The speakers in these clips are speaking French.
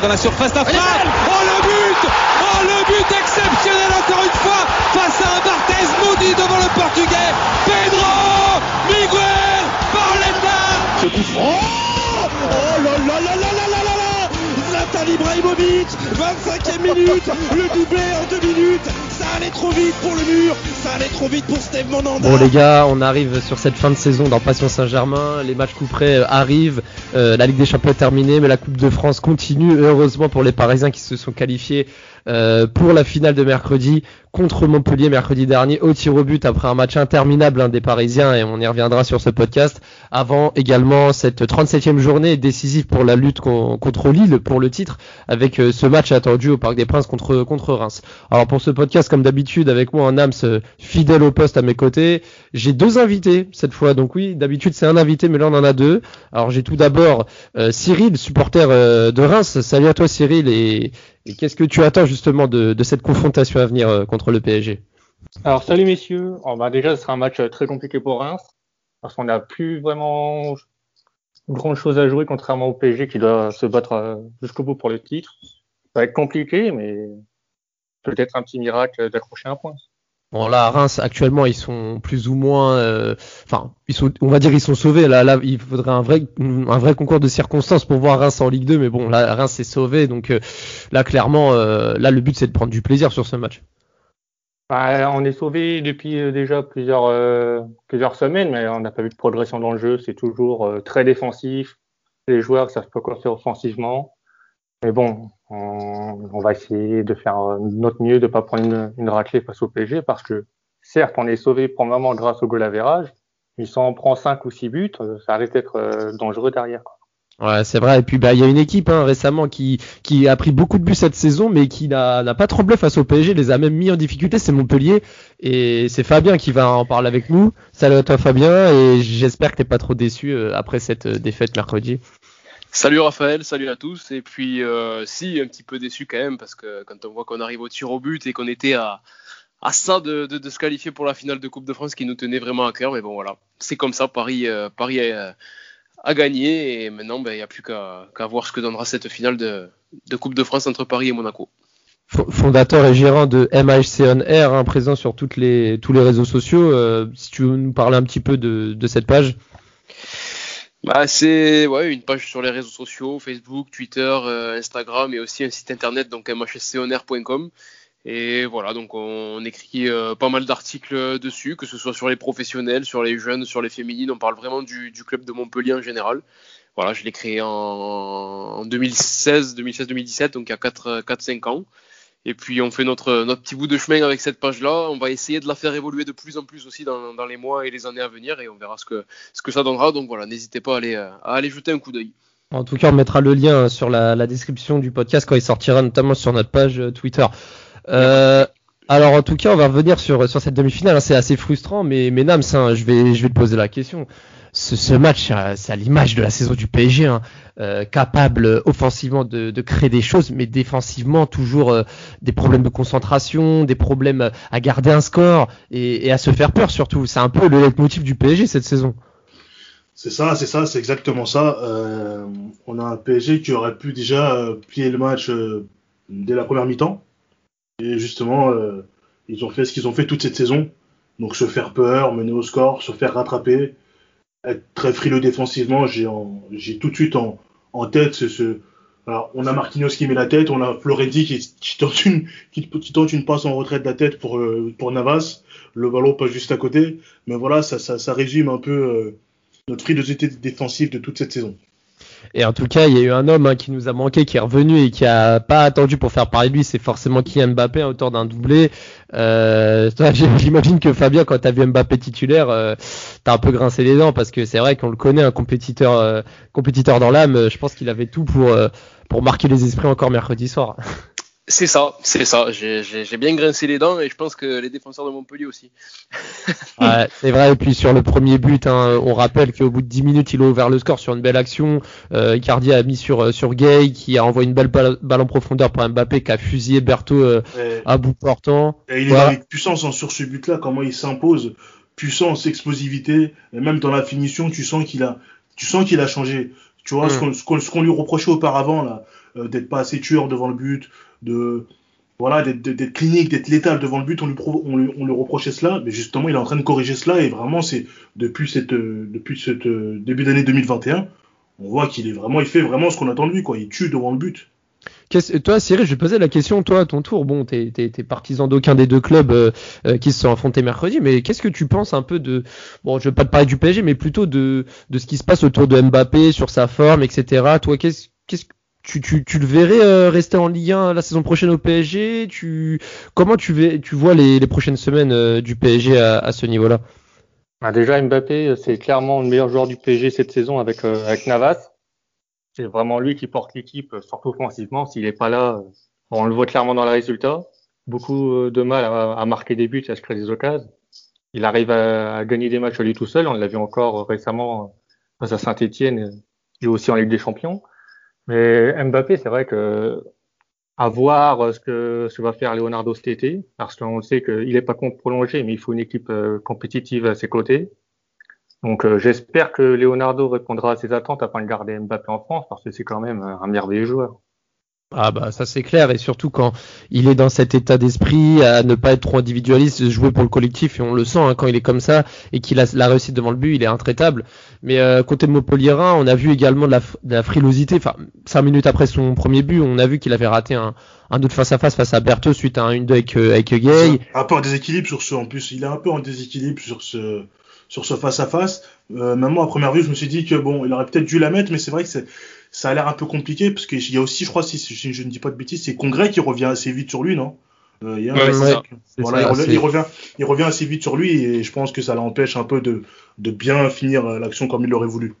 Dans la surface d'affaire. Oh le but. Oh le but exceptionnel encore une fois face à un Barthez maudit devant le portugais. Pedro Miguel Pauletta Ce oh, oh là là là là là là là Zlatan 25e minute. Le doublé en deux minutes. Ça allait trop vite pour le mur Ça allait trop vite pour Steve Monanda Bon les gars, on arrive sur cette fin de saison dans Passion Saint-Germain. Les matchs couperets euh, arrivent. Euh, la Ligue des Champions est terminée, mais la Coupe de France continue. Heureusement pour les Parisiens qui se sont qualifiés euh, pour la finale de mercredi contre Montpellier mercredi dernier au tir au but après un match interminable hein, des Parisiens et on y reviendra sur ce podcast. Avant également cette 37e journée décisive pour la lutte contre Lille pour le titre avec euh, ce match attendu au Parc des Princes contre Reims. Alors pour ce podcast comme d'habitude avec moi un Nams fidèle au poste à mes côtés, j'ai deux invités cette fois. Donc oui, d'habitude c'est un invité mais là on en a deux. Alors j'ai tout d'abord euh, Cyril, supporter de Reims. Salut à toi Cyril et qu'est-ce que tu attends justement de, de cette confrontation à venir euh, contre le PSG Alors salut messieurs, oh, bah, déjà ce sera un match euh, très compliqué pour Reims parce qu'on n'a plus vraiment grand chose à jouer contrairement au PSG qui doit se battre euh, jusqu'au bout pour le titre. Ça va être compliqué mais peut-être un petit miracle d'accrocher un point. Bon là, Reims actuellement ils sont plus ou moins, euh, enfin ils sont, on va dire ils sont sauvés. Là, là il faudrait un vrai, un vrai concours de circonstances pour voir Reims en Ligue 2, mais bon là Reims est sauvé, donc euh, là clairement, euh, là le but c'est de prendre du plaisir sur ce match. Bah, on est sauvé depuis déjà plusieurs plusieurs semaines, mais on n'a pas vu de progression dans le jeu. C'est toujours très défensif. Les joueurs savent pas quoi faire offensivement. Mais bon, on, va essayer de faire notre mieux de ne pas prendre une, raclée face au PSG parce que certes, on est sauvé pour le moment grâce au goal average, mais si on prend 5 ou 6 buts, euh, ça risque d'être euh, dangereux derrière. Ouais, c'est vrai. Et puis, bah, il y a une équipe hein, récemment qui, qui a pris beaucoup de buts cette saison, mais qui n'a pas tremblé face au PSG, les a même mis en difficulté. C'est Montpellier. Et c'est Fabien qui va en parler avec nous. Salut à toi, Fabien. Et j'espère que t'es pas trop déçu euh, après cette défaite mercredi. Salut Raphaël, salut à tous. Et puis, euh, si, un petit peu déçu quand même, parce que quand on voit qu'on arrive au tir au but et qu'on était à, à ça de, de, se qualifier pour la finale de Coupe de France qui nous tenait vraiment à cœur. Mais bon, voilà, c'est comme ça. Paris, euh, Paris a, gagné et maintenant, ben, il n'y a plus qu'à voir ce que donnera cette finale de, de, Coupe de France entre Paris et Monaco. Fondateur et gérant de MHC On Air, hein, présent sur toutes les, tous les réseaux sociaux. Euh, si tu veux nous parler un petit peu de, de cette page. Bah, c'est ouais, une page sur les réseaux sociaux, Facebook, Twitter, euh, Instagram et aussi un site internet, donc mhsconair.com. Et voilà, donc on, écrit euh, pas mal d'articles dessus, que ce soit sur les professionnels, sur les jeunes, sur les féminines. On parle vraiment du, club de Montpellier en général. Voilà, je l'ai créé en, en 2016, 2016-2017, donc il y a 4-5 ans. Et puis on fait notre, notre petit bout de chemin avec cette page-là. On va essayer de la faire évoluer de plus en plus aussi dans, les mois et les années à venir et on verra ce que, ce que ça donnera. Donc voilà, n'hésitez pas à aller, à aller jeter un coup d'œil. En tout cas, on mettra le lien sur la, description du podcast quand il sortira, notamment sur notre page euh, Twitter. Euh, alors en tout cas, on va revenir sur, sur cette demi-finale. Hein. C'est assez frustrant, mais, mais Nams, hein, je, vais, je vais te poser la question ce, match, euh, c'est à l'image de la saison du PSG, hein, euh, capable offensivement de, créer des choses, mais défensivement toujours euh, des problèmes de concentration, des problèmes à garder un score et, à se faire peur surtout. C'est un peu le leitmotiv du PSG cette saison. C'est ça, c'est ça, c'est exactement ça. Euh, on a un PSG qui aurait pu déjà euh, plier le match dès la première mi-temps. Et justement, ils ont fait ce qu'ils ont fait toute cette saison. Donc se faire peur, mener au score, se faire rattraper être très frileux défensivement. J'ai tout de suite en, en tête ce, alors, on a Marquinhos qui met la tête, on a Florenzi qui, qui, tente une, passe en retraite de la tête pour, euh, Navas. Le ballon passe juste à côté. Mais voilà, ça résume un peu euh, notre frilosité défensive de toute cette saison. Et en tout cas, il y a eu un homme hein, qui nous a manqué, qui est revenu et qui a pas attendu pour faire parler de lui. C'est forcément Kylian Mbappé, auteur d'un doublé. Euh, J'imagine que Fabien, quand tu as vu Mbappé titulaire, euh, t'as un peu grincé les dents parce que c'est vrai qu'on le connaît, un compétiteur, euh, compétiteur dans l'âme. Je pense qu'il avait tout pour euh, pour marquer les esprits encore mercredi soir. C'est ça, c'est ça. J'ai bien grincé les dents et je pense que les défenseurs de Montpellier aussi. ouais, c'est vrai. Et puis sur le premier but, hein, on rappelle qu'au bout de 10 minutes, il a ouvert le score sur une belle action. Euh, Icardi a mis sur euh, sur Gay qui a envoyé une belle balle, en profondeur pour Mbappé qui a fusillé Berthaud euh, à bout portant. Et il est avec puissance hein, sur ce but-là. Comment il s'impose, puissance, explosivité, et même dans la finition, tu sens qu'il a, tu sens qu'il a changé. Tu vois mm. ce qu'on lui reprochait auparavant là, euh, d'être pas assez tueur devant le but de voilà d'être clinique, d'être létal devant le but, on lui, on, lui, reprochait cela, mais justement il est en train de corriger cela et vraiment c'est depuis cette depuis cette début d'année 2021, on voit qu'il est vraiment il fait vraiment ce qu'on attend de lui quoi, il tue devant le but. Toi, Cyril, je vais poser la question, toi, à ton tour. Bon, t'es es, partisan d'aucun des deux clubs euh, euh, qui se sont affrontés mercredi, mais qu'est-ce que tu penses un peu de, bon, je vais pas te parler du PSG, mais plutôt de, de ce qui se passe autour de Mbappé, sur sa forme, etc. Toi, qu'est-ce qu'est-ce tu, tu, tu, le verrais euh, rester en Ligue 1 la saison prochaine au PSG tu, Comment tu, tu vois les, les prochaines semaines euh, du PSG à, à ce niveau-là? Bah Déjà, Mbappé, c'est clairement le meilleur joueur du PSG cette saison avec, euh, avec Navas. C'est vraiment lui qui porte l'équipe, surtout offensivement. S'il n'est pas là, on le voit clairement dans les résultats. Beaucoup de mal à, à marquer des buts, à se créer des occasions. Il arrive à, à, gagner des matchs lui tout seul. On l'a vu encore récemment face à Saint-Etienne et aussi en Ligue des Champions. Mais Mbappé, c'est vrai que à voir ce que, ce va faire Leonardo cet été, parce qu'on sait qu'il n'est pas prolonger, mais il faut une équipe euh, compétitive à ses côtés. Donc euh, j'espère que Leonardo répondra à ses attentes afin de garder Mbappé en France, parce que c'est quand même un merveilleux joueur. Ah bah ça c'est clair et surtout quand il est dans cet état d'esprit à ne pas être trop individualiste, jouer pour le collectif et on le sent hein, quand il est comme ça et qu'il a la réussite devant le but, il est intraitable. Mais euh, côté de Montpellier, on a vu également de la, frilosité. Enfin, cinq minutes après son premier but, on a vu qu'il avait raté un, un autre face à face face à Berthaud suite à un 1-2 avec, euh, avec Gay. Un peu en déséquilibre sur ce, en plus il est un peu en déséquilibre sur ce sur ce face à face. Euh, même moi à première vue je me suis dit que bon il aurait peut-être dû la mettre, mais c'est vrai que c'est ça a l'air un peu compliqué parce qu'il y a aussi, je crois, si, je ne dis pas de bêtises, c'est Congrès qui revient assez vite sur lui, non? Euh, il, revient, il, revient, assez vite sur lui et je pense que ça l'empêche un peu de, de bien finir l'action comme il l'aurait voulu.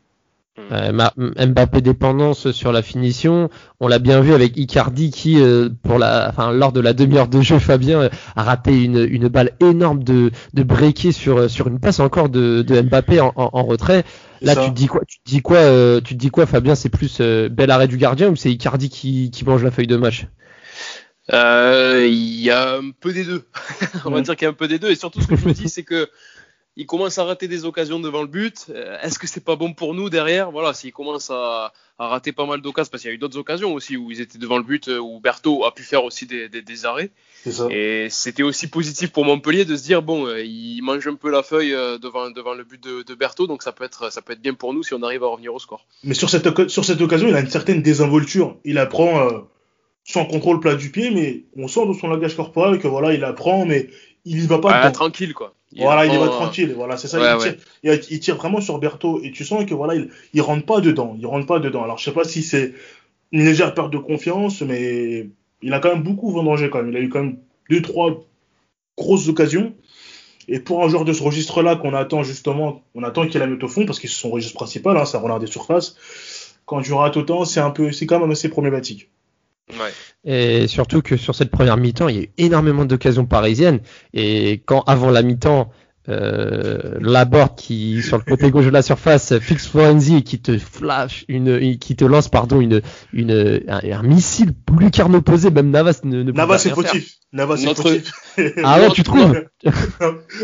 Euh, Mbappé dépendance sur la finition, on l'a bien vu avec Icardi qui, euh, pour la, enfin, lors de la demi-heure de jeu, Fabien a raté une, une balle énorme de, de breaker sur, sur une passe encore de, de Mbappé en, en retrait. Là, tu te dis quoi Tu te dis quoi euh, Tu te dis quoi, Fabien C'est plus euh, bel arrêt du gardien ou c'est Icardi qui, qui mange la feuille de match? Euh, Il y a un peu des deux. On va dire qu'il y a un peu des deux. Et surtout, ce que je me dis, c'est que il commence à rater des occasions devant le but. Est-ce que c'est pas bon pour nous derrière? Voilà, s'il commence à, à, rater pas mal d'occasions, parce qu'il y a eu d'autres occasions aussi où ils étaient devant le but, où Berthaud a pu faire aussi des, des, des arrêts. Et c'était aussi positif pour Montpellier de se dire bon, euh, il mange un peu la feuille euh, devant, devant le but de, de Berthaud, donc ça peut, être, ça peut être bien pour nous si on arrive à revenir au score. Mais sur cette, sur cette occasion, il a une certaine désinvolture. Il apprend euh, sans contrôle plat du pied, mais on sent dans son langage corporel que voilà, il apprend, mais il y va pas. tranquille quoi. voilà, il y va tranquille. Voilà, c'est ça. il, tire, il, tire, vraiment sur Berthaud et tu sens que voilà, il, il rentre pas dedans. Il rentre pas dedans. Alors je sais pas si c'est une légère perte de confiance, mais il a quand même beaucoup vendangé quand même. Il a eu quand même deux, trois grosses occasions. Et pour un joueur de ce registre-là qu'on attend justement, on attend qu'il la mette au fond parce que c'est son registre principal, hein, ça relance des surfaces. Quand tu rates autant, c'est un peu, c'est quand même assez problématique. Ouais. Et surtout que sur cette première mi-temps, il y a eu énormément d'occasions parisiennes. Et quand avant la mi-temps, euh, Laborde qui sur le côté gauche de la surface fixe Florenzi qui te flash une qui te lance pardon une une un, missile plus qu'un opposé même Navas ne, ne Navas est fautif. Navas est Notre... fautif. Ah ouais tu trouves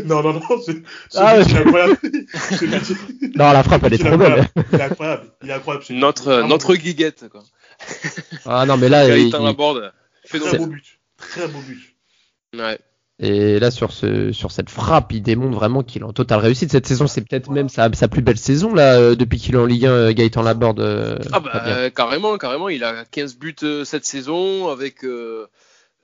non non non c'est ah, incroyable. Non la frappe elle est, trop il est incroyable. Il est incroyable notre notre guiguette quoi ah non mais là il, il, Laborde très beau but très beau but ouais et là, sur, ce, sur cette frappe, il démontre vraiment qu'il est en totale réussite. Cette saison, c'est peut-être même sa, sa, plus belle saison là euh, depuis qu'il est en Ligue 1, euh, Gaëtan Laborde. Euh, ah bah carrément, carrément. Il a 15 buts cette saison avec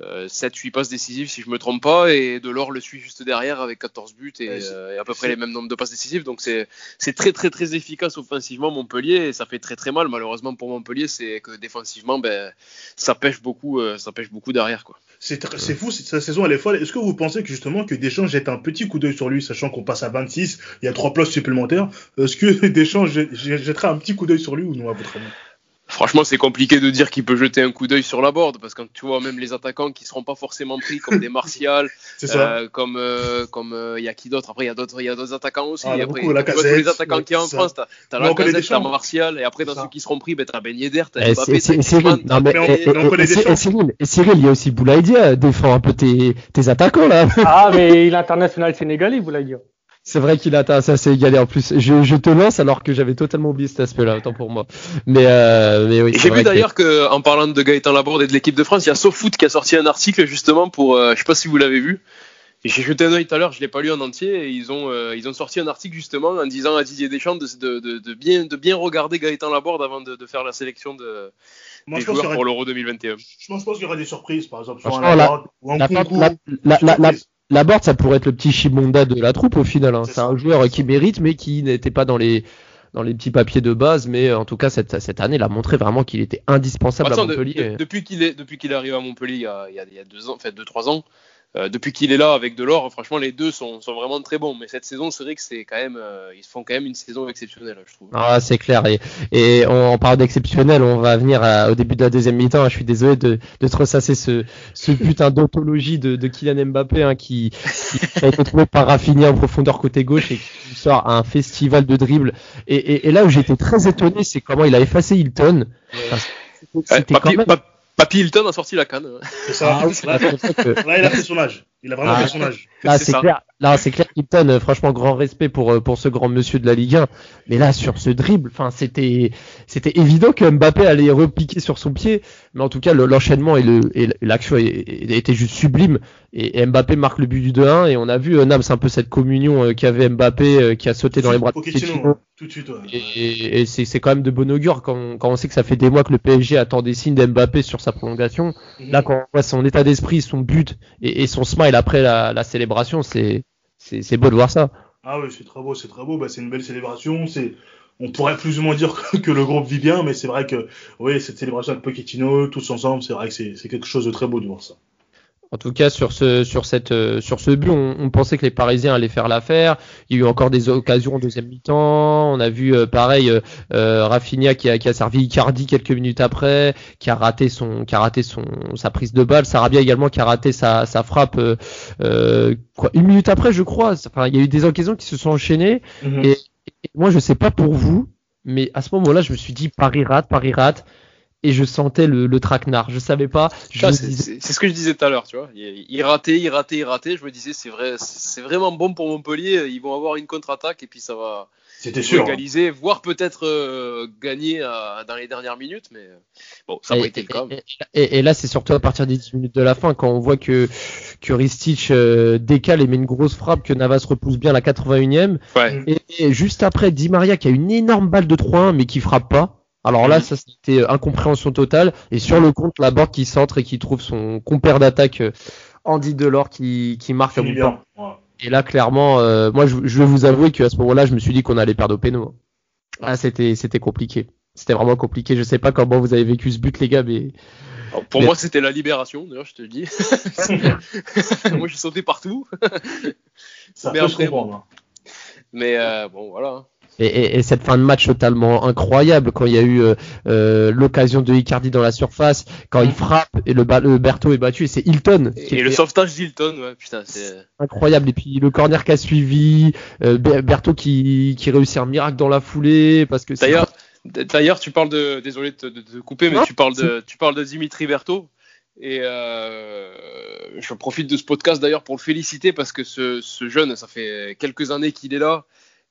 7-8 passes décisives si je me trompe pas et Delors le suit juste derrière avec 14 buts et, et à peu près les mêmes nombres de passes décisives. Donc c'est c'est très très très efficace offensivement Montpellier et ça fait très très mal. Malheureusement pour Montpellier c'est que défensivement ben ça pêche beaucoup ça pêche beaucoup derrière quoi. C'est fou, sa saison elle est folle. Est-ce que vous pensez que justement que Deschamps jette un petit coup d'œil sur lui, sachant qu'on passe à 26, il y a trois places supplémentaires? Est-ce que Deschamps jetterait un petit coup d'œil sur lui ou non à votre avis? Franchement, c'est compliqué de dire qu'il peut jeter un coup d'œil sur la board parce que tu vois même les attaquants qui seront pas forcément pris comme des Martial, euh, comme euh, comme il euh, y a qui d'autre? Après il y a d'autres il y a d'autres attaquants aussi. Ah, après, beaucoup, la tous les attaquants qui y a en France, t'as as la Casette, t'as Martial et après dans ceux qui seront pris, ben t'as Ben Yedder, t'as eh, Mbappé, t'as Cyril. Et Cyril, il y a aussi Boulaïdia défend un peu tes tes attaquants là. Ah mais il est international sénégalais Boulaïdia. C'est vrai qu'il a ça c'est égalé en plus. Je, je, te lance alors que j'avais totalement oublié cet aspect-là, autant pour moi. Mais, euh, mais oui. J'ai vu d'ailleurs que... en parlant de Gaëtan Laborde et de l'équipe de France, il y a SoFoot qui a sorti un article justement pour, euh, je sais pas si vous l'avez vu. Et j'ai jeté un œil tout à l'heure, je l'ai pas lu en entier. Et ils ont euh, ils ont sorti un article justement en disant à Didier Deschamps de, de, de, de bien de bien regarder Gaëtan Laborde avant de, de faire la sélection de des joueurs pour l'Euro 2021. Je pense qu'il y aura des surprises, par exemple sur un la, ou un concours. La, la, la Laborde, ça pourrait être le petit Chimonda de la troupe au final. Hein. C'est un joueur qui mérite, mais qui n'était pas dans les dans les petits papiers de base, mais en tout cas cette, cette année, il a montré vraiment qu'il était indispensable à Montpellier. depuis qu'il est depuis qu'il est arrivé à Montpellier il y a, il y a, il y a deux ans, en fait deux trois ans, euh, depuis qu'il est là avec Delors, franchement, les deux sont, sont, vraiment très bons. Mais cette saison, c'est vrai que c'est quand même, euh, ils font quand même une saison exceptionnelle, je trouve. Ah, c'est clair. Et, et on, parle d'exceptionnel. On va venir au début de la deuxième mi-temps. Je suis désolé de, de te ressasser ce, ce putain d'autologie de, de Kylian Mbappé hein, qui, qui, a été trouvé par Rafinha en profondeur côté gauche et qui sort un festival de dribble. Et, et, et là où j'étais très étonné, c'est comment il a effacé Hilton. C'était quand même... Papy Hilton a sorti la canne. C'est ça. Ah, là, il a fait son âge. Il a vraiment ah, fait son âge. Là, c'est clair. Là, c'est clair qu'Hilton, euh, franchement, grand respect pour euh, pour ce grand monsieur de la Ligue 1. Mais là, sur ce dribble, enfin, c'était c'était évident que Mbappé allait repiquer sur son pied. Mais en tout cas, l'enchaînement et le et l'action était juste sublime. Et, Mbappé marque le but du 2-1 et on a vu euh, Nams un peu cette communion qu'avait Mbappé qui a sauté dans les bras de Pochettino. Tout de suite. Et, et c'est quand même de bon augure quand, quand on sait que ça fait des mois que le PSG attend des signes d'Mbappé sur sa prolongation. Mhm. Là, quand on voit son état d'esprit, son but et, et son smile après la, la célébration, c'est c'est beau de voir ça. Ah oui, c'est très beau, c'est très beau. Bah, c'est une belle célébration. C'est on pourrait plus ou moins dire que, le groupe vit bien, mais c'est vrai que oui, cette célébration avec Pochettino, tous ensemble, c'est vrai que c'est quelque chose de très beau de voir ça. En tout cas, sur ce, sur cette, euh, sur ce but, on, pensait que les Parisiens allaient faire l'affaire. Il y a eu encore des occasions en deuxième mi-temps. On a vu, euh, pareil, euh, euh, Rafinha qui a, qui a servi Icardi quelques minutes après, qui a raté son, qui a raté son, sa prise de balle. Sarabia également qui a raté sa, sa frappe, quoi, une minute après, je crois. Enfin, il y a eu des occasions qui se sont enchaînées. Mhm. et, et, moi, je sais pas pour vous, mais à ce moment-là, je me suis dit Paris rate, Paris rate et je sentais le, le traquenard. Je savais pas. C'est ce que je disais tout à l'heure, tu vois. Il, ratait, il ratait, il ratait. Je me disais, c'est vrai, c'est vraiment bon pour Montpellier. Ils vont avoir une contre-attaque et puis ça va. C'était sûr. Hein. Égaliser, voire peut-être euh, gagner euh, dans les dernières minutes, mais euh, bon, ça n'a été le cas. Et, et, là, c'est surtout à partir des 10 minutes de la fin, quand on voit que, que Ristich décale et met une grosse frappe, que Navas repousse bien la 81e. Ouais. Et, et, juste après, Di Maria qui a une énorme balle de 3-1, mais qui frappe pas. Alors là, ça c'était euh, incompréhension totale. Et sur le compte, la board qui centre et qui trouve son compère d'attaque euh, Andy Delors qui, qui marque à bout Et là, clairement, euh, moi, je, vais vous avouer qu'à ce moment-là, je me suis dit qu'on allait perdre au péno. Ah, c'était c'était compliqué. C'était vraiment compliqué. Je sais pas comment vous avez vécu ce but, les gars, mais. pour moi, c'était la libération, d'ailleurs, je te le dis. moi, je sautais partout. Ça mais après, bon. Mais bon, voilà. Et, et, cette fin de match totalement incroyable quand il y a eu euh, euh l'occasion de Icardi dans la surface, quand il frappe et le, le Berthaud est battu et c'est Hilton. Et, le sauvetage d'Hilton, ouais, putain, c'est incroyable. Et puis le corner qui a suivi, euh, Berthaud qui, qui réussit un miracle dans la foulée parce que d'ailleurs. D'ailleurs, tu parles de, désolé de te couper, mais tu parles de, tu parles de Dimitri Berthaud. Et euh, je profite de ce podcast d'ailleurs pour le féliciter parce que ce, ce jeune, ça fait quelques années qu'il est là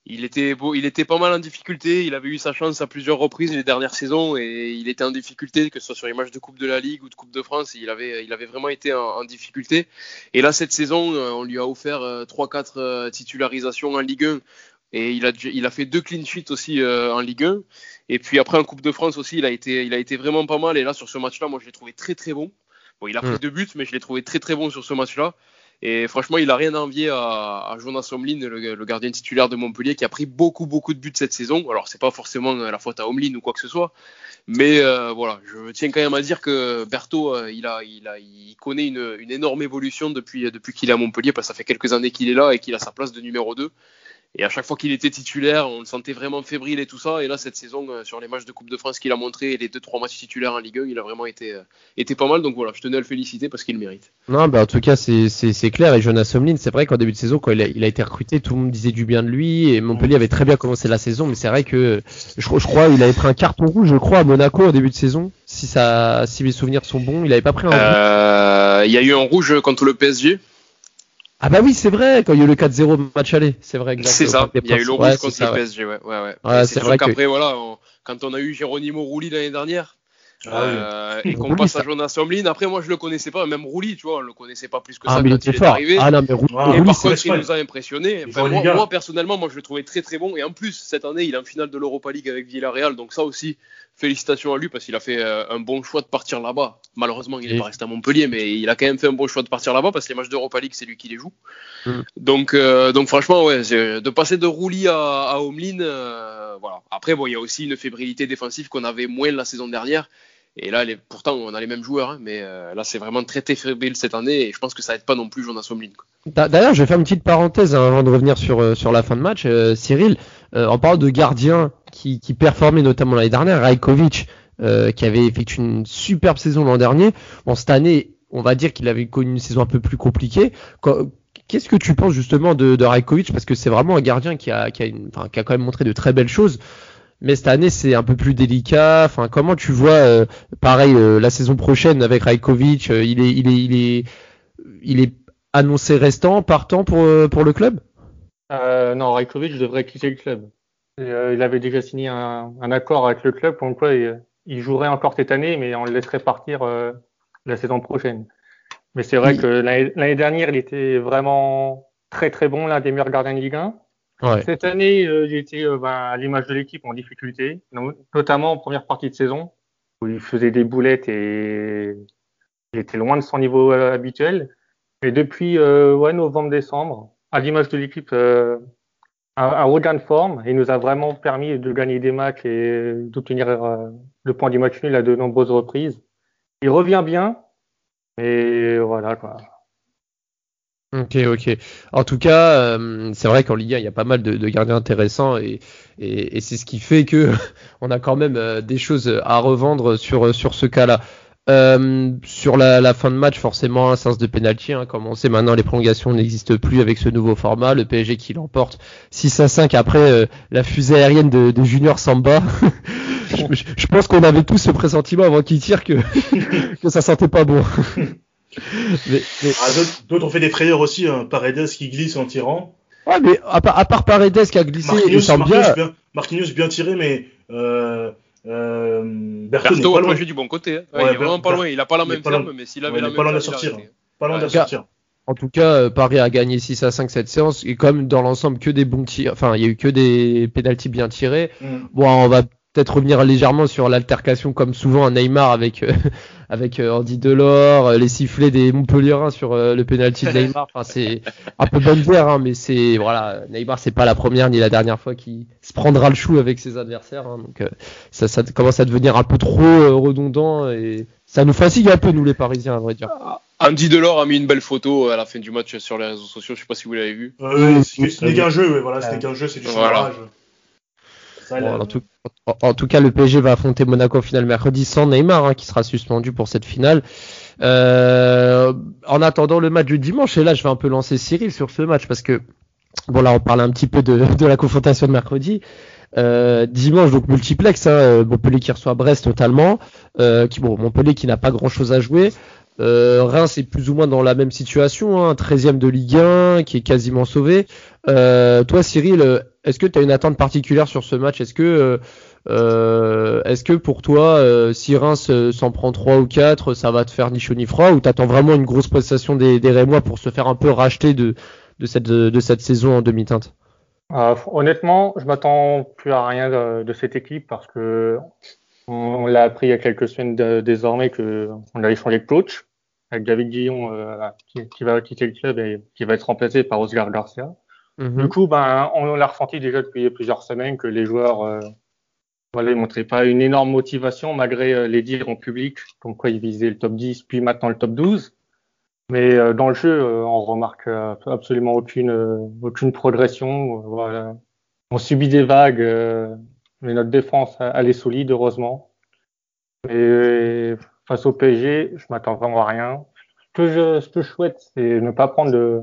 il était beau, il était pas mal en difficulté. Il avait eu sa chance à plusieurs reprises les dernières saisons et il était en difficulté, que ce soit sur les matchs de Coupe de la Ligue ou de Coupe de France. Il avait, il avait vraiment été en, difficulté. Et là, cette saison, euh, on lui a offert 3-4 euh, euh, titularisations en Ligue 1 et il a, il a fait deux clean sheets aussi en Ligue 1. Et puis après en Coupe de France aussi, il a été, il a été vraiment pas mal. Et là, sur ce match-là, moi, je l'ai trouvé très très bon. Bon, il a fait mm. deux buts, mais je l'ai trouvé très très bon sur ce match-là. Et franchement, il a rien à envier à, Jonas Omlin, le, gardien titulaire de Montpellier, qui a pris beaucoup, beaucoup de buts cette saison. Alors, c'est pas forcément la faute à Omlin ou quoi que ce soit. Mais euh, voilà, je tiens quand même à dire que Berthaud, euh, il, a, il, a, il connaît une, une énorme évolution depuis, depuis qu'il est à Montpellier, parce que ça fait quelques années qu'il est là et qu'il a sa place de numéro 2. Et à chaque fois qu'il était titulaire, on le sentait vraiment fébrile et tout ça. Et là, cette saison, euh, sur les matchs de Coupe de France qu'il a montré et les 2-3 matchs titulaires en Ligue 1, il a vraiment été, euh, été pas mal. Donc voilà, je tenais à le féliciter parce qu'il le mérite. Non, bah en tout cas, c'est clair. Et Jonas Somlin, c'est vrai qu'en début de saison, quand il a, il a, été recruté, tout le monde disait du bien de lui. Et Montpellier avait très bien commencé la saison. Mais c'est vrai que je, je crois il avait pris un carton rouge, je crois, à Monaco en début de saison. Si, ça, si mes souvenirs sont bons, il avait pas pris un euh, Il y a eu un rouge contre le PSG. Ah bah oui, c'est vrai, quand il y a eu le 4-0 match aller, c'est vrai. C'est ça, il y a eu le rouge contre le PSG, ouais. ouais, ouais. ouais c'est vrai qu'après, voilà, quand on a eu Geronimo Rouli l'année dernière, ah euh, et qu'on passe à Jonas Somlin. Après, moi, je le connaissais pas, même Rouli, tu vois, on le connaissait pas plus que ah, ça mais quand il, est arrivé. Ah non, mais Rouli, et par contre, il nous a impressionné. Enfin, moi, moi, personnellement, moi, je le trouvais très très bon. Et en plus, cette année, il est en finale de l'Europa League avec Villarreal, donc ça aussi, félicitations à lui parce qu'il a fait euh, un bon choix de partir là-bas. Malheureusement, il n'est pas resté à Montpellier, mais il a quand même fait un bon choix de partir là-bas parce que les matchs d'Europa League, c'est lui qui les joue. Mm. Donc, euh, donc franchement, ouais, de passer de Rouli à, à euh, voilà. Après, bon, il y a aussi une fébrilité défensive qu'on avait moins la saison dernière. Et là, les, pourtant, on a les mêmes joueurs, hein, mais là, c'est vraiment très très cette année, et je pense que ça aide pas non plus Jonas Homelin. D'ailleurs, je vais faire une petite parenthèse hein, avant de revenir sur sur la fin de match. Cyril, en parlant de gardiens qui, qui performaient notamment l'année dernière, Rajkovic, euh, qui avait effectué une superbe saison l'an dernier. Bon, cette année, on va dire qu'il avait connu une saison un peu plus compliquée. Qu'est-ce que tu penses justement de, de Rajkovic? Parce que c'est vraiment un gardien qui a, qui, a une, qui a quand même montré de très belles choses. Mais cette année, c'est un peu plus délicat. Enfin, comment tu vois, euh, pareil, euh, la saison prochaine avec Rajkovic, il est, il est, il est, il est annoncé restant, partant pour, pour le club? Non, Rajkovic devrait quitter le club. il avait déjà signé un, un, accord avec le club pour quoi il, il jouerait encore cette année, mais on le laisserait partir euh, la saison prochaine. Mais c'est vrai que l'année dernière, il était vraiment très très bon, l'un des meilleurs gardiens de Ligue 1. Cette année, euh, il était euh, ben, à l'image de l'équipe en difficulté, notamment en première partie de saison, où il faisait des boulettes et il était loin de son niveau euh, habituel. Et depuis ouais, novembre-décembre, à l'image de l'équipe, un, haut gain de forme et nous a vraiment permis de gagner des matchs et d'obtenir euh, le point du match nul à de nombreuses reprises. Il revient bien, et voilà quoi. Ok, ok. En tout cas, euh, c'est vrai qu'en Ligue 1, il y a pas mal de, de gardiens intéressants et, et, et c'est ce qui fait que on a quand même euh, des choses à revendre sur, sur ce cas-là. Euh, sur la, la, fin de match, forcément, un sens de pénalty. Hein, comme on sait maintenant, les prolongations n'existent plus avec ce nouveau format. Le PSG qui l'emporte 6 à 5 après euh, la fusée aérienne de, de Junior Samba. je, je, pense qu'on avait tous ce pressentiment avant qu'il tire que, que ça sentait pas bon. mais, mais... Ah, D'autres ont fait des frayeurs aussi. Hein. Paredes qui glisse en tirant. Ouais, mais à, à part Paredes qui a glissé, Marquinhos, Marquinhos, bien, Marquinhos bien tiré, mais euh, euh, Berthaud, Berthaud a plongé du bon côté. Hein. Ouais, il est vraiment pas loin. Il a pas la même ferme, mais s'il avait la même pas loin de sortir. Pas loin de sortir. En tout cas, euh, Paris a gagné 6 à 5 cette séance et comme dans l'ensemble que des bons tirs, enfin il y a eu que des pénalties bien tirés. Mm. Bon, on va peut-être revenir légèrement sur l'altercation comme souvent à Neymar avec euh, avec euh, Andy Delors, euh, les sifflets des Montpellierins sur le penalty de Neymar. Enfin, c'est un peu bonne guerre, hein, mais c'est voilà, Neymar c'est pas la première ni la dernière fois qu'il se prendra le chou avec ses adversaires. Hein, donc ça, ça commence à devenir un peu trop redondant et ça nous fatigue un peu nous les Parisiens à vrai dire. Andy Delors a mis une belle photo à la fin du match sur les réseaux sociaux. Je sais pas si vous l'avez vu. Euh, c'était qu'un jeu, voilà, c'était qu'un jeu, c'est du voilà. Bon, en, tout, en, tout, cas, le PSG va affronter Monaco au final mercredi sans Neymar, hein, qui sera suspendu pour cette finale. Euh, en attendant le match du dimanche, et là, je vais un peu lancer Cyril sur ce match parce que, bon, là, on parle un petit peu de, de la confrontation de mercredi. Euh, dimanche, donc multiplex, hein, euh, Montpellier qui reçoit Brest totalement, euh, qui, bon, Montpellier qui n'a pas grand chose à jouer. Euh, Reims est plus ou moins dans la même situation, hein, 13e de Ligue 1, qui est quasiment sauvé. Euh, toi, Cyril, est-ce que tu as une attente particulière sur ce match? Est-ce que, euh, euh est-ce que pour toi, euh, si Reims s'en prend 3 ou 4, ça va te faire ni chaud ni froid? Ou t'attends vraiment une grosse prestation des, Rémois pour se faire un peu racheter de, de, cette, de cette saison en demi-teinte? Honnêtement, je m'attends plus à rien de, cette équipe parce que on, l'a appris il y a quelques semaines de, désormais qu'on allait changer de coach avec David Guillon euh, qui, qui, va quitter le club et qui va être remplacé par Oscar Garcia. Mm-hmm. Du coup, ben, on l'a ressenti déjà depuis plusieurs semaines que les joueurs euh, voilà, ils montraient pas une énorme motivation malgré euh, les dires en public, comme quoi ils visaient le top 10, puis maintenant le top 12. Mais euh, dans le jeu, euh, on remarque euh, absolument aucune, euh, aucune progression. voilà. On subit des vagues, euh, mais notre défense, elle est solide, heureusement. Et face au PSG, je m'attends vraiment à rien. Ce que je, ce que je souhaite, c'est ne pas prendre de,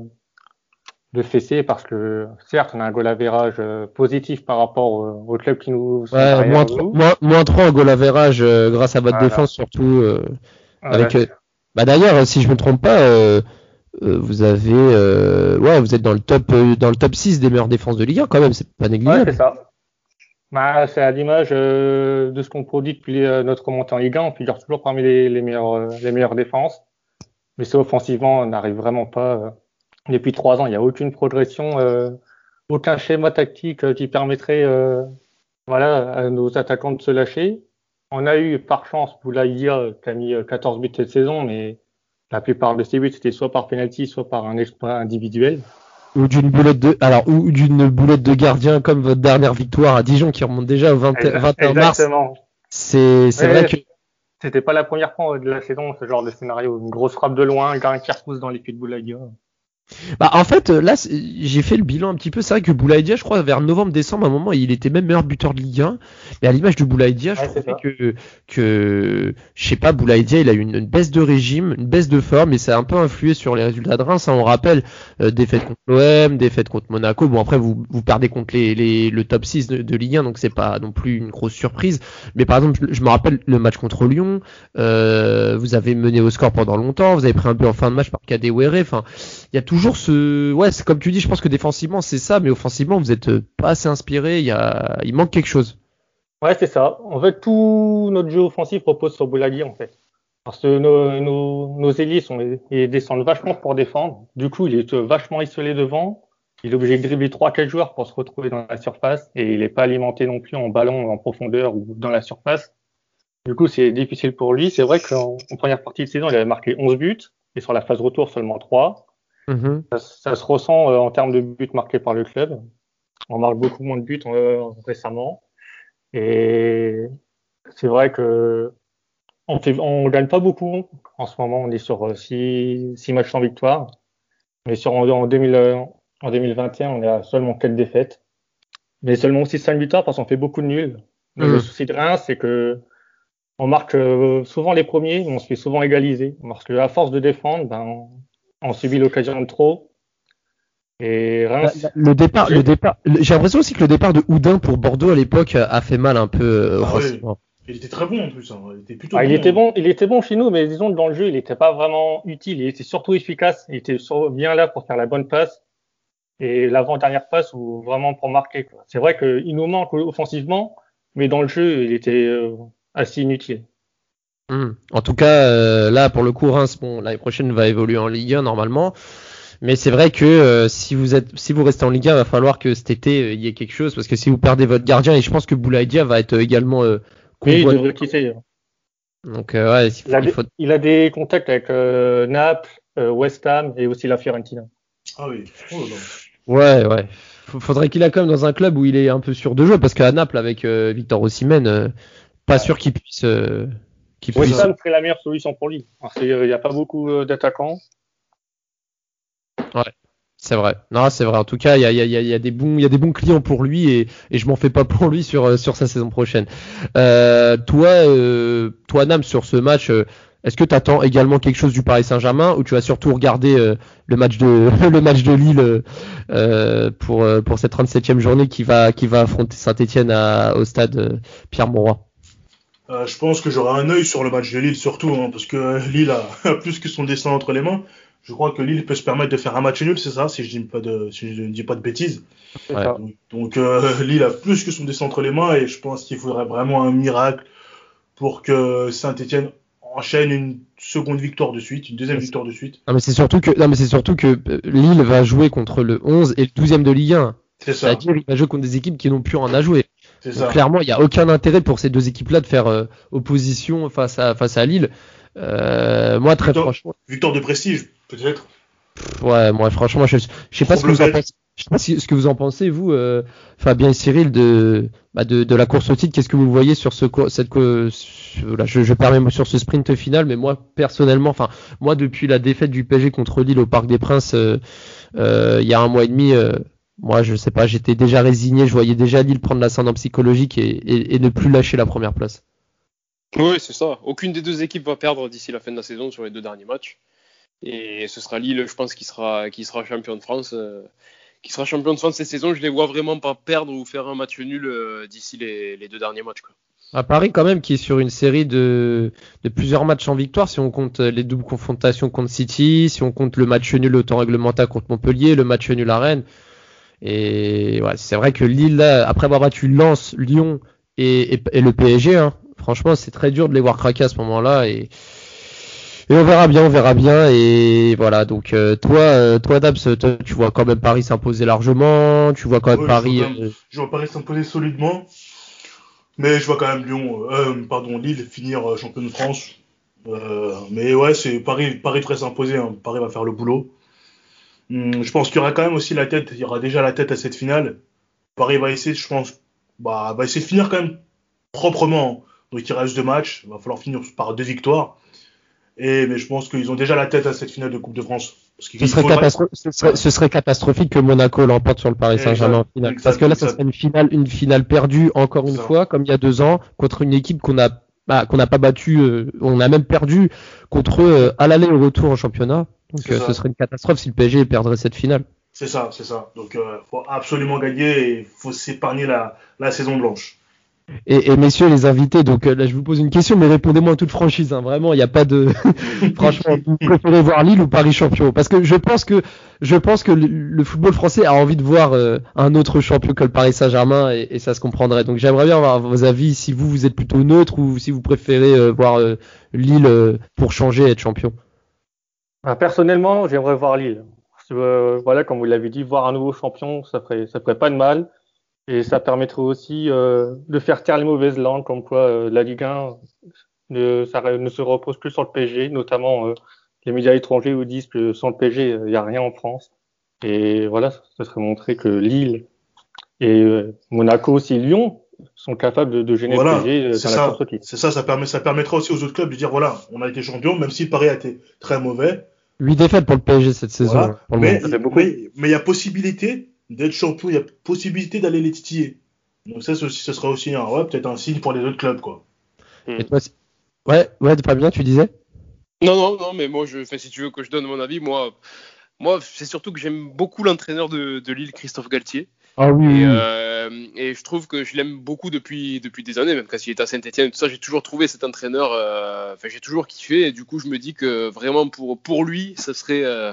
de fessée parce que certes, on a un goal average euh, positif par rapport au, au club qui nous Ouais, moins, nous. moins, moins 3 en goal average euh, grâce à votre Voilà. défense surtout. euh, avec, euh, bah d'ailleurs, si je me trompe pas, euh, euh, vous avez, euh, ouais, vous êtes dans le top, euh, dans le top 6 des meilleures défenses de Ligue 1 quand même, c'est pas Ouais, négligeable. c'est ça. Bah, c'est à l'image euh, de ce qu'on produit depuis euh, notre remontée en Ligue 1. On figure toujours parmi les, les meilleures, euh, les meilleures défenses. Mais c'est offensivement, on n'arrive vraiment pas. euh. Depuis trois ans, il n'y a aucune progression, aucun schéma tactique qui permettrait voilà, à nos attaquants de se lâcher. On a eu par chance Boulaïdia qui a mis euh, 14 buts cette saison, mais la plupart de ses buts c'était soit par penalty, soit par un exploit individuel. Ou d'une boulette de, alors, ou d'une boulette de gardien comme votre dernière victoire à Dijon qui remonte déjà au 20 21 mars. Exactement. C'est, c'est vrai que, C'était pas la première fois de la saison, ce genre de scénario. Une grosse frappe de loin, un gars qui repousse dans les pieds de Boulaïdia. Bah, en fait, euh, là, j'ai fait le bilan un petit peu. C'est vrai que Boulaïdia, je crois, vers novembre-décembre, à un moment, il était même meilleur buteur de Ligue 1. Mais à l'image de Boulaïdia, je Ouais, trouvais ça. que, que, je sais pas, Boulaïdia, il a eu une, une baisse de régime, une baisse de forme, et ça a un peu influé sur les résultats de Reims. hein. On rappelle, euh, défaite contre l'OM, défaite contre Monaco. Bon, après, vous, vous perdez contre les, les, le top 6 de, de Ligue 1, donc c'est pas non plus une grosse surprise. Mais par exemple, je, je me rappelle le match contre Lyon, euh, vous avez mené au score pendant longtemps, vous avez pris un but en fin de match par Kadewere. Enfin, il y a toujours ce, ouais, c'est comme tu dis, je pense que défensivement c'est ça, mais offensivement vous êtes euh, pas assez inspiré. Il y a, il manque quelque chose. Ouais, c'est ça. En fait, tout notre jeu offensif repose sur Boulaïdia, en fait. Parce que nos, nos, sont, ils descendent vachement pour défendre. Du coup, il est vachement isolé devant. Il est obligé de dribbler trois, quatre joueurs pour se retrouver dans la surface. Et il n'est pas alimenté non plus en ballon en profondeur ou dans la surface. Du coup, c'est difficile pour lui. C'est vrai qu'en en première partie de saison, il avait marqué 11 buts. Et sur la phase retour, seulement 3. Mhm. Ça, ça se ressent euh, en termes de buts marqués par le club. On marque beaucoup moins de buts euh, récemment. Et c'est vrai que on on gagne pas beaucoup. En ce moment, on est sur euh, six, six matchs sans victoire. Mais sur, en, en 2000, euh, en 2021, on est à seulement quatre défaites. Mais seulement aussi cinq victoires parce qu'on fait beaucoup de nuls. Le souci de Reims, c'est que on marque euh, souvent les premiers, mais on se fait souvent égaliser. Parce que à force de défendre, ben, on, on subit l'occasion de trop. Et Reims, Le départ, J'ai- le départ, j'ai l'impression aussi que le départ de Houdin pour Bordeaux à l'époque a fait mal un peu euh, Ah ouais. Il était très bon en plus. hein. Il était plutôt Ah, il bon, était hein. bon, il était bon chez nous, mais disons que dans le jeu, il n'était pas vraiment utile. Il était surtout efficace. Il était bien là pour faire la bonne passe et l'avant-dernière passe ou vraiment pour marquer. C'est vrai qu'il nous manque offensivement, mais dans le jeu, il était euh, assez inutile. Mhm. En tout cas, euh, là pour le coup, Reims, bon, l'année prochaine va évoluer en Ligue 1 normalement. Mais c'est vrai que euh, si vous êtes, si vous restez en Ligue 1, il va falloir que cet été euh, il y ait quelque chose parce que si vous perdez votre gardien et je pense que Boulaïdia va être également euh, Mais il convoité. devrait quitter. Donc euh, ouais, il a, des, faut- il a des contacts avec euh, Naples, euh, West Ham et aussi la Fiorentina. Ah oui. Oh. Ouais, ouais. Faudrait qu'il a quand même dans un club où il est un peu sûr de jouer, parce qu'à Naples, avec euh, Victor Osimhen, euh, pas sûr qu'il puisse. euh, West puisse- Ham serait la meilleure solution pour lui. Qu'il n'y a pas beaucoup euh, d'attaquants. C'est vrai. Non, c'est vrai. En tout cas, il y a, il y, a, il y a- il y a des bons, il y a des bons clients pour lui et, et je m'en fais pas pour lui sur euh, sur sa saison prochaine. Euh, toi, euh, toi, Nam, sur ce match. euh, est-ce que tu attends également quelque chose du Paris Saint-Germain ou tu vas surtout regarder le match de le match de Lille pour pour cette 37e journée qui va qui va affronter Saint-Étienne au stade Pierre Mauroy? Euh, je pense que j'aurai un œil sur le match de Lille surtout, hein, parce que euh, Lille a, a plus que son destin entre les mains. Je crois que Lille peut se permettre de faire un match nul, c'est ça, si je dis pas de, si je ne dis pas de bêtises. Ouais. Donc, donc, euh, Lille a plus que son destin entre les mains et je pense qu'il faudrait vraiment un miracle pour que Saint-Etienne enchaîne une seconde victoire de suite, une deuxième victoire de suite. Non mais c'est surtout que non mais c'est surtout que Lille va jouer contre le 11 et le 12e de Ligue 1. C'est ça, C'est-à-dire il va jouer contre des équipes qui n'ont plus rien à jouer. Donc, clairement, il n'y a aucun intérêt pour ces deux équipes-là de faire euh, opposition face à face à Lille. Euh, moi très Plutôt- franchement, Victoire de prestige, peut-être. ouais, moi franchement, je, je sais pas ce que vous en pensez. Je sais pas si, ce que vous en pensez, vous, euh, Fabien et Cyril, de, bah de, de, la course au titre. Qu'est-ce que vous voyez sur ce, cette, là, je, je permets sur ce sprint final, mais moi personnellement, enfin, moi depuis la défaite du PSG contre Lille au Parc des Princes, euh, euh, il y a un mois et demi, moi je sais pas, j'étais déjà résigné, je voyais déjà Lille prendre l'ascendant psychologique et, et, et, ne plus lâcher la première place. Oui, c'est ça. Aucune des deux équipes va perdre d'ici la fin de la saison sur les deux derniers matchs. Et ce sera Lille, je pense, qui sera, qui sera champion de France. Euh, qui sera champion de France cette saison. Je les vois vraiment pas perdre ou faire un match nul euh, d'ici les, les, deux derniers matchs. Quoi. À Paris, quand même, qui est sur une série de, de, plusieurs matchs en victoire, si on compte les doubles confrontations contre City, si on compte le match nul au temps réglementaire contre Montpellier, le match nul à Rennes. Et ouais, c'est vrai que Lille, là, après avoir battu Lens, Lyon et, et, et le PSG, hein, franchement, c'est très dur de les voir craquer à ce moment-là. Et, et on verra bien, on verra bien. Et voilà, donc euh, toi, euh, toi Dabs, toi, tu vois quand même Paris s'imposer largement. Tu vois quand même Ouais, Paris. Je vois, quand même, euh, je vois Paris s'imposer solidement. Mais je vois quand même Lyon, euh, pardon, Lille finir champion de France. Mais ouais, c'est Paris, Paris devrait s'imposer. Hein. Paris va faire le boulot. Hum, je pense qu'il y aura quand même aussi la tête. Il y aura déjà la tête à cette finale. Paris va essayer, je pense, bah, va essayer de finir quand même proprement. Donc il reste deux matchs. Il va falloir finir par deux victoires. Et mais je pense qu'ils ont déjà la tête à cette finale de Coupe de France. Parce Ce serait, faudrait- catastro- ce, serait, ce serait catastrophique que Monaco l'emporte sur le Paris Saint-Germain en finale. Exact, Parce que là, ça exact. serait une finale, une finale perdue encore une Ça. fois, comme il y a deux ans, contre une équipe qu'on a bah, qu'on n'a pas battue, euh, on a même perdu contre eux à l'aller et au retour en championnat. Donc euh, ce serait une catastrophe si le PSG perdrait cette finale. C'est ça, c'est ça. Donc euh, faut absolument gagner et faut s'épargner la, la saison blanche. Et, et messieurs les invités, donc euh, là je vous pose une question, mais répondez-moi en toute franchise. Hein, vraiment, il n'y a pas de. Franchement, vous préférez voir Lille ou Paris champion? Parce que je pense que je pense que le, le football français a envie de voir euh, un autre champion que le Paris Saint-Germain et, et ça se comprendrait. Donc j'aimerais bien avoir vos avis si vous vous êtes plutôt neutre ou si vous préférez euh, voir euh, Lille euh, pour changer et être champion. Bah, personnellement, j'aimerais voir Lille. Euh, voilà, comme vous l'avez dit, voir un nouveau champion, ça ferait, ça ferait pas de mal. Et ça permettrait aussi euh, de faire taire les mauvaises langues, comme quoi euh, la Ligue 1 ne, ça, ne se repose plus sur le PSG, notamment euh, les médias étrangers vous disent que sans le PSG, il n'y a rien en France. Et voilà, ça serait montrer que Lille et euh, Monaco, aussi Lyon, sont capables de, de gêner Voilà, le PSG euh, c'est ça. C'est ça, ça, permet, ça permettra aussi aux autres clubs de dire voilà, on a été champion, même si Paris a été très mauvais. Huit défaites pour le PSG cette saison. Voilà. hein, pour le Mais il y a possibilité d'être champion, il y a possibilité d'aller les titiller. Donc ça, ce sera aussi un, ouais, peut-être un signe pour les autres clubs, quoi. Et toi, c'est- ouais, ouais, Fabien, tu disais? Non, non, non, mais moi, je, si tu veux que je donne mon avis, moi, moi c'est surtout que j'aime beaucoup l'entraîneur de, de Lille, Christophe Galtier. Ah oui. Et, euh, et je trouve que je l'aime beaucoup depuis, depuis des années, même quand il était à Saint-Etienne, tout ça, j'ai toujours trouvé cet entraîneur, euh, enfin, j'ai toujours kiffé, et du coup, je me dis que vraiment pour, pour lui, ça serait, euh,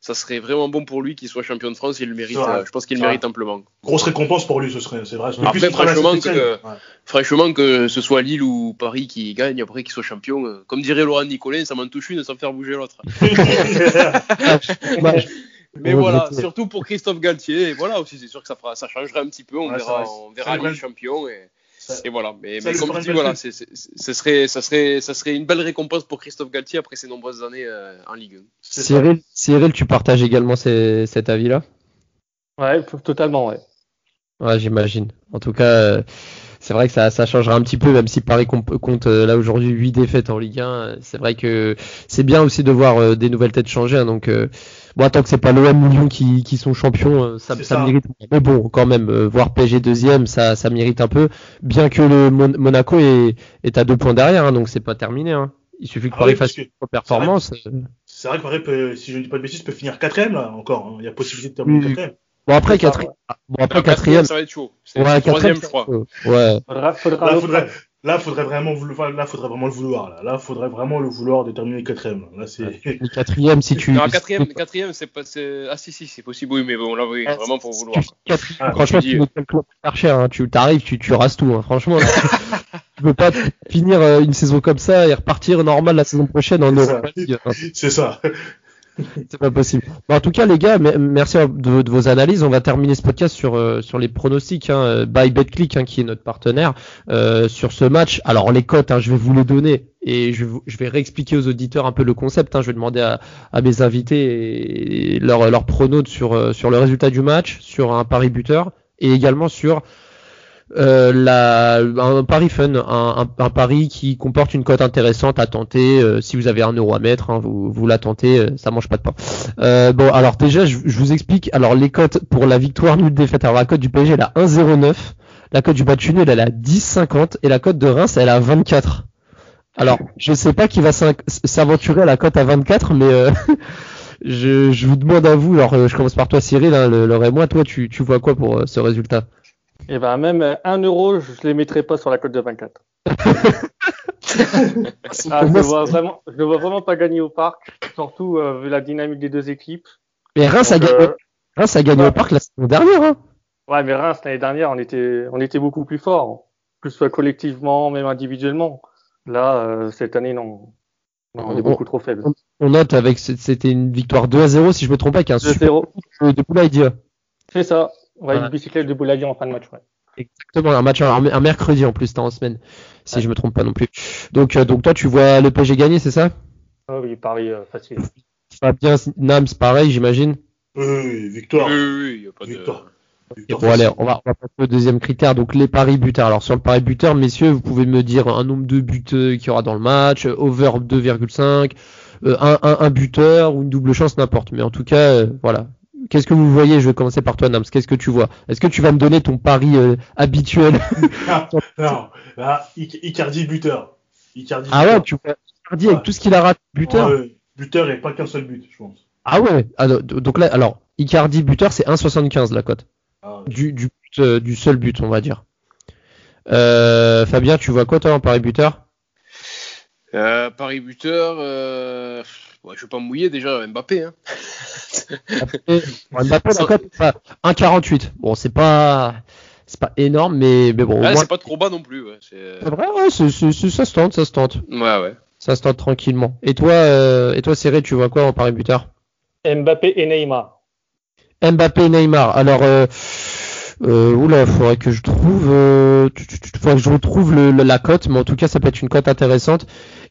ça serait vraiment bon pour lui qu'il soit champion de France, il le mérite, euh, je pense qu'il le mérite amplement. Grosse récompense pour lui, ce serait, c'est vrai. Après, à franchement, que- ouais. Franchement, que ce soit Lille ou Paris qui gagne, après qu'il soit champion, euh, comme dirait Laurent Nicolin, ça m'en touche une sans faire bouger l'autre. Bah, Mais voilà, surtout pour Christophe Galtier, et voilà aussi, c'est sûr que ça, fera, ça changerait un petit peu, on Ouais, verra, on verra lui Lille ferait- champion, et, Ça- et voilà. Mais, comme une dis, voilà, belle c'est, c'est- ce serait, ça, serait, ça serait une belle récompense pour Christophe Galtier après ses nombreuses années euh, en Ligue C'est ça. Cyril, Cyril, tu partages également ces- cet avis-là? Ouais, totalement, ouais. Ouais, j'imagine. En tout cas, euh, c'est vrai que ça, ça changera un petit peu, même si Paris comp- compte euh, là aujourd'hui 8 défaites en Ligue 1. euh, C'est vrai que c'est bien aussi de voir euh, des nouvelles têtes changer. hein, donc, euh, bon, tant que c'est pas l'OM ou Lyon qui, qui sont champions, ça, ça ça. mérite. Mais bon, quand même, euh, voir PSG deuxième, ça, ça mérite un peu. Bien que le Mon- Monaco est, est à deux points derrière, hein, donc c'est pas terminé. Hein. Il suffit que Ah Paris oui, fasse une performance. C'est vrai que Paris peut, si je ne dis pas de bêtises, peut finir quatrième, là, encore. hein. Il y a possibilité de terminer quatrième. Bon après ça, quatrième, bon après Ah, quatrième, ça va être chaud. C'est ouais, troisième, quatrième, je crois. Ouais. Faudra, faudra Là, faudrait, là, faudrait vraiment vouloir, là, faudrait vraiment le vouloir, là. Là, faudrait vraiment le vouloir de terminer quatrième. Là, c'est, quatrième, si tu. Non, quatrième, quatrième, c'est pas, ah si, si, c'est possible, oui, mais bon, là, oui, Ah, vraiment pour vouloir. Tu- quatrième, Ah, franchement, tu tu dis- veux quel club faire cher, hein. tu t'arrives, tu, tu rases tout, hein. franchement. là, tu peux pas finir euh, une saison comme ça et repartir normal la saison prochaine en C'est ça. Hein. c'est ça. C'est pas possible. En tout cas, les gars, me- merci de, vos analyses. On va terminer ce podcast sur euh, sur les pronostics. Hein, by BetClick, hein, qui est notre partenaire euh, sur ce match. Alors les cotes, hein, je vais vous les donner. et je, vais réexpliquer aux auditeurs un peu le concept. Hein. Je vais demander à, à mes invités leur, leur pronos sur, sur le résultat du match, sur un pari buteur et également sur euh, la, un pari fun, un, un, pari qui comporte une cote intéressante à tenter. Euh, si vous avez un euro à mettre, hein, vous, vous la tentez, euh, ça mange pas de pain. Euh, bon, alors déjà, je, vous explique. Alors les cotes pour la victoire nulle défaite. Alors la cote du PSG elle a 1,09, la cote du match nul elle a 10,50 et la cote de Reims elle a 24. Alors je sais pas qui va s'aventurer à la cote à 24, mais je, vous demande à vous. Alors je commence par toi Cyril, hein, le, le. Toi, tu, tu vois quoi pour ce résultat? Et ben même 1 euro, je les mettrai pas sur la cote de 24. ah, je ne vois vraiment, je vois vraiment pas gagner au parc, surtout euh, vu la dynamique des deux équipes. Mais Reims, a, gagné, euh, Reims a gagné au parc la saison dernière. Hein. Ouais, mais Reims l'année dernière, on était, on était beaucoup plus fort, que ce soit collectivement, même individuellement. Là, euh, cette année, non. non on, est beaucoup trop faible. On note avec, c'était une victoire 2 à 0, si je me trompe pas, avec un super de Boulaïdia. C'est ça. Ouais, une bicyclette de Boulavi en fin de match, ouais. Exactement, un match un, mercredi en plus, t'es en semaine, si je me trompe pas non plus. Donc, euh, donc toi, tu vois le PSG gagner, c'est ça? Oh, Oui, Paris euh, facile. Fabien Nams, pareil, j'imagine. Oui, victoire. Oui, oui, y a pas victoire. De... bon, allez, on va, on va passer au deuxième critère, donc les paris buteurs. Alors sur le pari buteur, messieurs, vous pouvez me dire un nombre de buts euh, qu'il y aura dans le match, over 2,5, un, un, un, buteur ou une double chance, n'importe. Mais en tout cas, voilà, Qu'est-ce que vous voyez? Je vais commencer par toi, Nams. Qu'est-ce que tu vois? Est-ce que tu vas me donner ton pari euh, habituel? Non, non. Icardi buteur. Icardi, ah ouais, tu vois Icardi avec tout ce qu'il a raté buteur? buteur et pas qu'un seul but, je pense. Ah ouais. donc là, alors Icardi buteur, c'est 1,75 la cote. Ah du, du, euh, du seul but, on va dire. Euh, Fabien, tu vois quoi toi en pari buteur? Euh, Paris buteur, euh... ouais, je vais pas me mouiller déjà, Mbappé. Hein. Mbappé, la cote, 1,48. Bon, c'est pas, c'est pas énorme, mais, mais bon. Ouais, c'est pas trop bas non plus. Ouais. C'est vrai, ouais, c'est, ça se tente, ça se tente. Ouais, ouais. Ça se tente tranquillement. Et toi, euh, et toi, Cyril, tu vois quoi en Paris buteur? Mbappé et Neymar. Mbappé et Neymar. Alors, euh, euh, oula, faudrait que je trouve, euh, faudrait que je retrouve le, la cote, mais en tout cas, ça peut être une cote intéressante.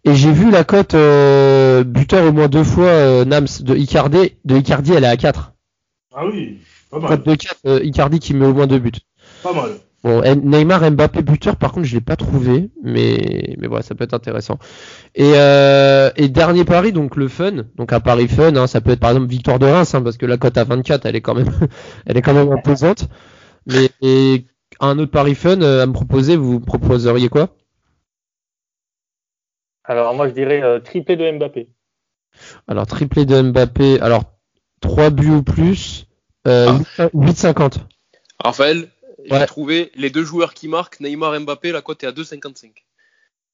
Et j'ai vu la cote euh, buteur au moins deux fois euh, Nams de Icardi, de Icardi, elle est à 4. Ah oui, pas mal. Cote de 4, euh, Icardi qui met au moins deux buts. Pas mal. Bon, Neymar, Mbappé buteur, par contre, je l'ai pas trouvé, mais mais voilà, ça peut être intéressant. Et, euh, et dernier pari, donc le fun, donc un pari fun, hein, ça peut être par exemple victoire de Reims, hein, parce que la cote à 24, elle est quand même, elle est quand même imposante. Mais et un autre pari fun euh, à me proposer, vous proposeriez quoi? Alors moi je dirais euh, triplé de Mbappé. Alors triplé de Mbappé, alors 3 buts ou plus, euh, ah. 8,50. Raphaël, j'ai trouvé les deux joueurs qui marquent, Neymar et Mbappé, la cote est à 2,55.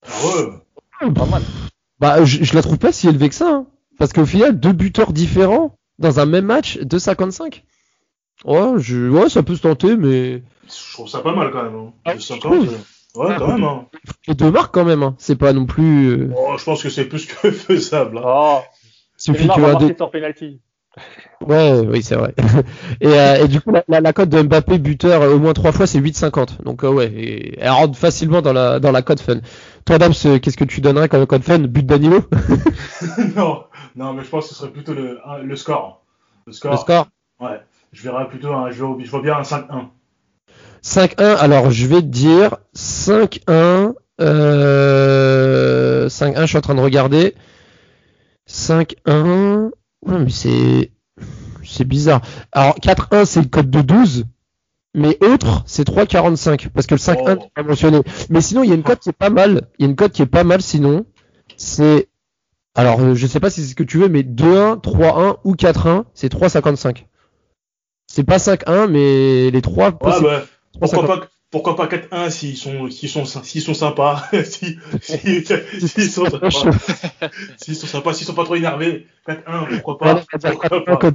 Ah ouais, pas mal. Bah je, je, la trouve pas si élevée que ça, hein. parce qu'au final deux buteurs différents dans un même match, 2,55. Ouais, je... ouais, ça peut se tenter, mais. Je trouve ça pas mal quand même. Hein. Ah, 50, euh, Ouais, quand même. Hein. Les deux marques quand même. Hein. C'est pas non plus. Euh, oh, je pense que c'est plus que faisable. Hein. Oh. Suffit que tu deux. penalty. Ouais, oui, c'est vrai. et, euh, et, du coup, la, la, cote de Mbappé buteur au moins trois fois, c'est 8,50. Donc, euh, ouais, et, elle rentre facilement dans la, dans la cote fun. Toi, Dams, qu'est-ce que tu donnerais comme cote fun? But d'animaux? Non, non, mais je pense que ce serait plutôt le, le score. Le score. Le score? Ouais je verrai plutôt un, je, je vois bien un 5-1. 5-1, alors je vais te dire 5-1, euh, 5-1, je suis en train de regarder. 5-1, ouais, mais c'est, c'est bizarre. Alors 4-1, c'est le code de 12. Mais autre, c'est 3,45 parce que le 5-1 oh. pas mentionné. Mais sinon, il y a une cote qui est pas mal. Il y a une cote qui est pas mal sinon. C'est alors je sais pas si c'est ce que tu veux, mais 2-1, 3-1 ou 4-1, c'est 3,55. C'est pas 5-1, mais les trois. Ouais, bah, pourquoi, pas, pourquoi pas 4-1 s'ils sont, s'ils sont, s'ils sont sympas, s'ils sont sympas, s'ils sont sympas, s'ils sont pas trop énervés. 4-1, pourquoi pas, pourquoi pas.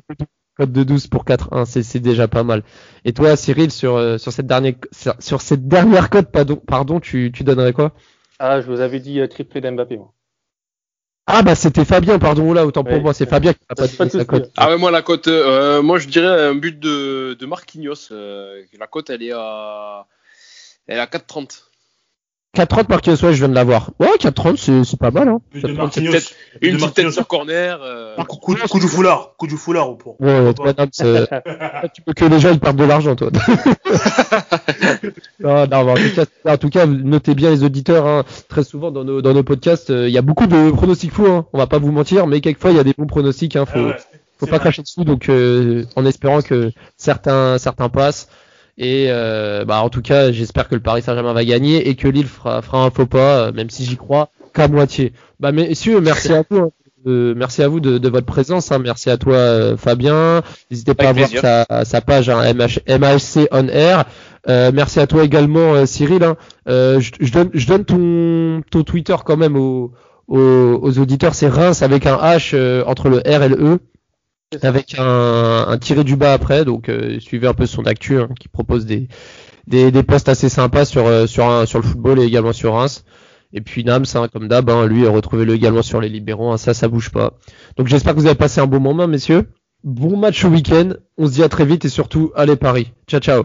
Code, de 12 pour 4-1, c'est, c'est déjà pas mal. Et toi, Cyril, sur, euh, sur cette dernière, sur cette dernière cote, pardon, pardon, tu, tu donnerais quoi? Ah, je vous avais dit euh, triplé d'Mbappé, moi. Ah bah c'était Fabien, pardon là, autant pour moi, c'est Fabien qui a pas dit sa cote. Ah ouais, moi la cote, euh, moi je dirais un but de, de Marquinhos. Euh, la cote elle est à, elle est à 4,30. 4-30 Marquinhos, ouais, je viens de l'avoir. Ouais, 4-30, c'est, c'est pas mal, hein. Plus de 4-30, Marquinhos. Une de petite tête Marquinhos. sur corner. euh, Coup, coup, coup du foulard. Coup du foulard ou pour. Ouais, ouais, euh, tu veux que les gens ils perdent de l'argent, toi. non, non, mais en tout cas, en tout cas, notez bien les auditeurs. Hein, très souvent dans nos dans nos podcasts, euh, il y a beaucoup de pronostics fous. Hein, on va pas vous mentir, mais quelquefois il y a des bons pronostics. Hein, faut Ah ouais, faut pas vrai. cracher dessus. Donc, euh, en espérant que certains certains passent. Et euh, bah, en tout cas, j'espère que le Paris Saint-Germain va gagner et que Lille fera, fera un faux pas, euh, même si j'y crois qu'à moitié. Bah messieurs, merci à vous. hein. Euh, merci à vous de, de votre présence. hein. Merci à toi, euh, Fabien. N'hésitez pas Avec à voir sa, sa page hein, MH, MHC on air. Euh, merci à toi également, euh, Cyril. hein. Euh, je, je donne, je donne ton, ton Twitter quand même aux, aux, aux auditeurs. C'est Reims avec un H euh, entre le R et le E avec un, un tiré du bas après. Donc euh, suivez un peu son actu hein, qui propose des, des, des posts assez sympas sur, euh, sur, un- sur le football et également sur Reims. Et puis Nams, hein, comme d'hab, hein, lui, retrouvez-le également sur les libéraux. hein, ça, ça bouge pas. Donc j'espère que vous avez passé un bon moment, messieurs. Bon match au week-end. On se dit à très vite et surtout, allez Paris. Ciao, ciao.